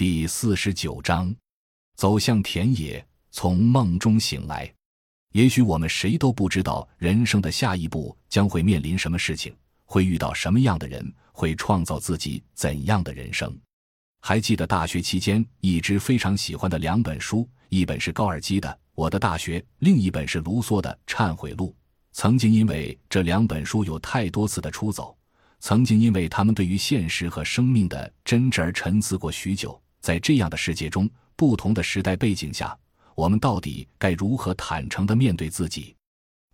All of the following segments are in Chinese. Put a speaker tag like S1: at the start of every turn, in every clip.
S1: 第四十九章，走向田野，从梦中醒来。也许我们谁都不知道人生的下一步将会面临什么事情，会遇到什么样的人，会创造自己怎样的人生。还记得大学期间一直非常喜欢的两本书，一本是高尔基的《我的大学》，另一本是卢梭的《忏悔录》。曾经因为这两本书有太多次的出走，曾经因为他们对于现实和生命的真挚而沉思过许久。在这样的世界中，不同的时代背景下，我们到底该如何坦诚地面对自己？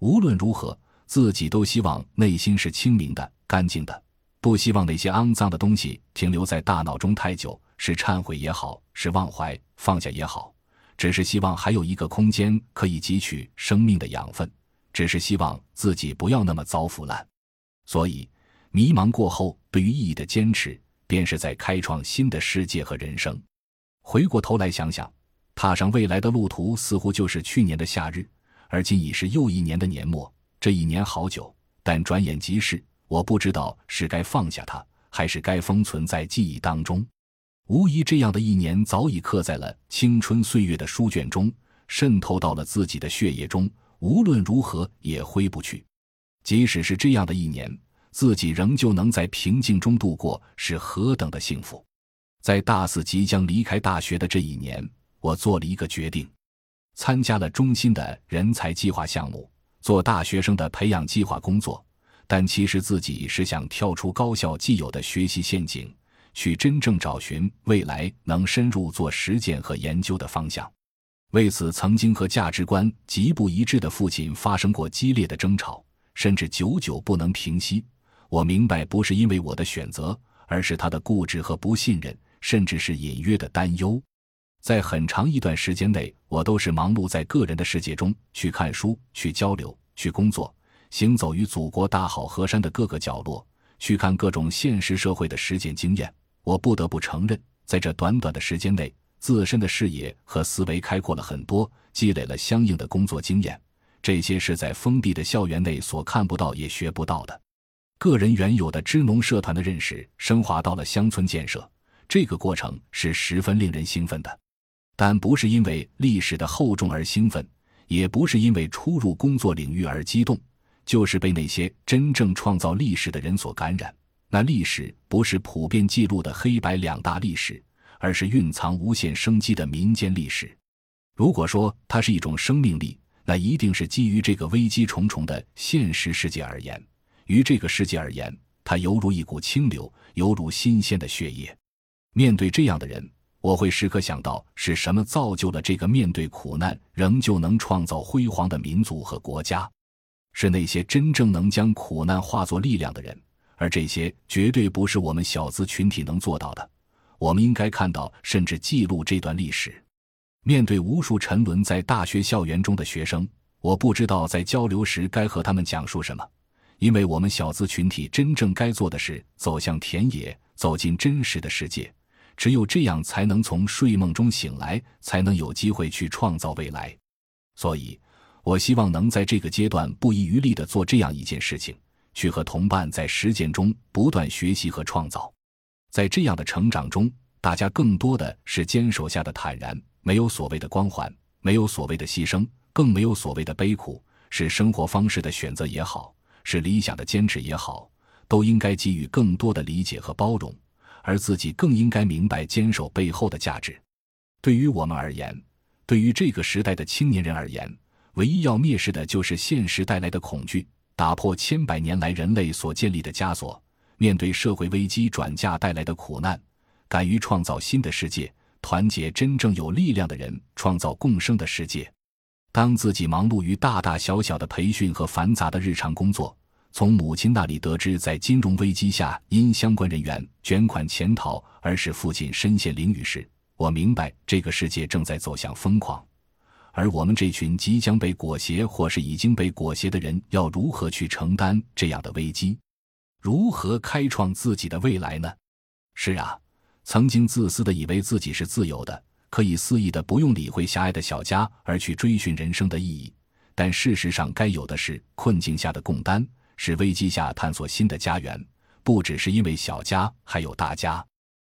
S1: 无论如何，自己都希望内心是清明的、干净的，不希望那些肮脏的东西停留在大脑中太久。是忏悔也好，是忘怀放下也好，只是希望还有一个空间可以汲取生命的养分，只是希望自己不要那么早腐烂。所以，迷茫过后，对于意义的坚持。便是在开创新的世界和人生。回过头来想想，踏上未来的路途似乎就是去年的夏日，而今已是又一年的年末。这一年好久，但转眼即逝。我不知道是该放下它，还是该封存在记忆当中。无疑，这样的一年早已刻在了青春岁月的书卷中，渗透到了自己的血液中，无论如何也挥不去。即使是这样的一年。自己仍旧能在平静中度过，是何等的幸福！在大四即将离开大学的这一年，我做了一个决定，参加了中心的人才计划项目，做大学生的培养计划工作。但其实自己是想跳出高校既有的学习陷阱，去真正找寻未来能深入做实践和研究的方向。为此，曾经和价值观极不一致的父亲发生过激烈的争吵，甚至久久不能平息。我明白，不是因为我的选择，而是他的固执和不信任，甚至是隐约的担忧。在很长一段时间内，我都是忙碌在个人的世界中，去看书、去交流、去工作，行走于祖国大好河山的各个角落，去看各种现实社会的实践经验。我不得不承认，在这短短的时间内，自身的视野和思维开阔了很多，积累了相应的工作经验。这些是在封闭的校园内所看不到也学不到的。个人原有的支农社团的认识升华到了乡村建设，这个过程是十分令人兴奋的，但不是因为历史的厚重而兴奋，也不是因为初入工作领域而激动，就是被那些真正创造历史的人所感染。那历史不是普遍记录的黑白两大历史，而是蕴藏无限生机的民间历史。如果说它是一种生命力，那一定是基于这个危机重重的现实世界而言。于这个世界而言，它犹如一股清流，犹如新鲜的血液。面对这样的人，我会时刻想到是什么造就了这个面对苦难仍旧能创造辉煌的民族和国家？是那些真正能将苦难化作力量的人，而这些绝对不是我们小资群体能做到的。我们应该看到，甚至记录这段历史。面对无数沉沦在大学校园中的学生，我不知道在交流时该和他们讲述什么。因为我们小资群体真正该做的是走向田野，走进真实的世界。只有这样，才能从睡梦中醒来，才能有机会去创造未来。所以，我希望能在这个阶段不遗余力地做这样一件事情：去和同伴在实践中不断学习和创造。在这样的成长中，大家更多的是坚守下的坦然，没有所谓的光环，没有所谓的牺牲，更没有所谓的悲苦。是生活方式的选择也好。是理想的坚持也好，都应该给予更多的理解和包容，而自己更应该明白坚守背后的价值。对于我们而言，对于这个时代的青年人而言，唯一要蔑视的就是现实带来的恐惧，打破千百年来人类所建立的枷锁，面对社会危机转嫁带来的苦难，敢于创造新的世界，团结真正有力量的人，创造共生的世界。当自己忙碌于大大小小的培训和繁杂的日常工作，从母亲那里得知在金融危机下因相关人员卷款潜逃而使父亲身陷囹圄时，我明白这个世界正在走向疯狂，而我们这群即将被裹挟或是已经被裹挟的人要如何去承担这样的危机，如何开创自己的未来呢？是啊，曾经自私的以为自己是自由的。可以肆意的不用理会狭隘的小家，而去追寻人生的意义。但事实上，该有的是困境下的共担，是危机下探索新的家园。不只是因为小家，还有大家。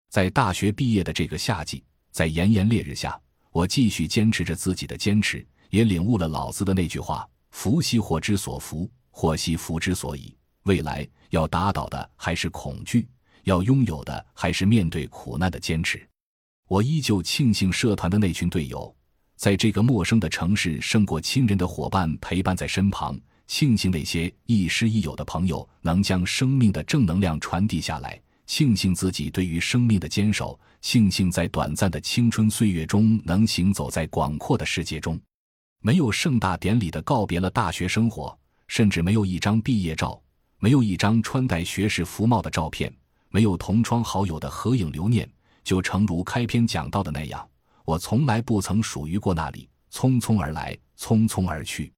S1: 在大学毕业的这个夏季，在炎炎烈日下，我继续坚持着自己的坚持，也领悟了老子的那句话：“福兮祸之所伏，祸兮福之所倚。”未来要打倒的还是恐惧，要拥有的还是面对苦难的坚持。我依旧庆幸社团的那群队友，在这个陌生的城市胜过亲人的伙伴陪伴在身旁。庆幸那些亦师亦友的朋友能将生命的正能量传递下来。庆幸自己对于生命的坚守。庆幸在短暂的青春岁月中能行走在广阔的世界中。没有盛大典礼的告别了大学生活，甚至没有一张毕业照，没有一张穿戴学士服帽的照片，没有同窗好友的合影留念。就诚如开篇讲到的那样，我从来不曾属于过那里，匆匆而来，匆匆而去。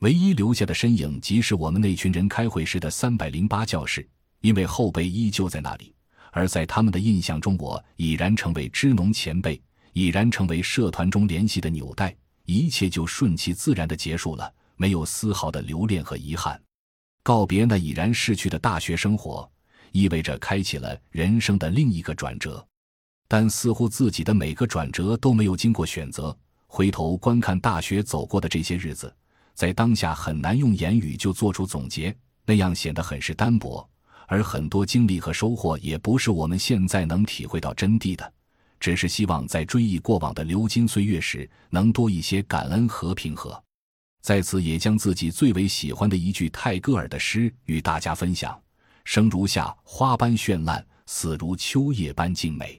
S1: 唯一留下的身影，即是我们那群人开会时的三百零八教室，因为后辈依旧在那里。而在他们的印象中，我已然成为支农前辈，已然成为社团中联系的纽带，一切就顺其自然的结束了，没有丝毫的留恋和遗憾。告别那已然逝去的大学生活，意味着开启了人生的另一个转折。但似乎自己的每个转折都没有经过选择。回头观看大学走过的这些日子，在当下很难用言语就做出总结，那样显得很是单薄。而很多经历和收获也不是我们现在能体会到真谛的，只是希望在追忆过往的流金岁月时，能多一些感恩和平和。在此，也将自己最为喜欢的一句泰戈尔的诗与大家分享：“生如夏花般绚烂，死如秋叶般静美。”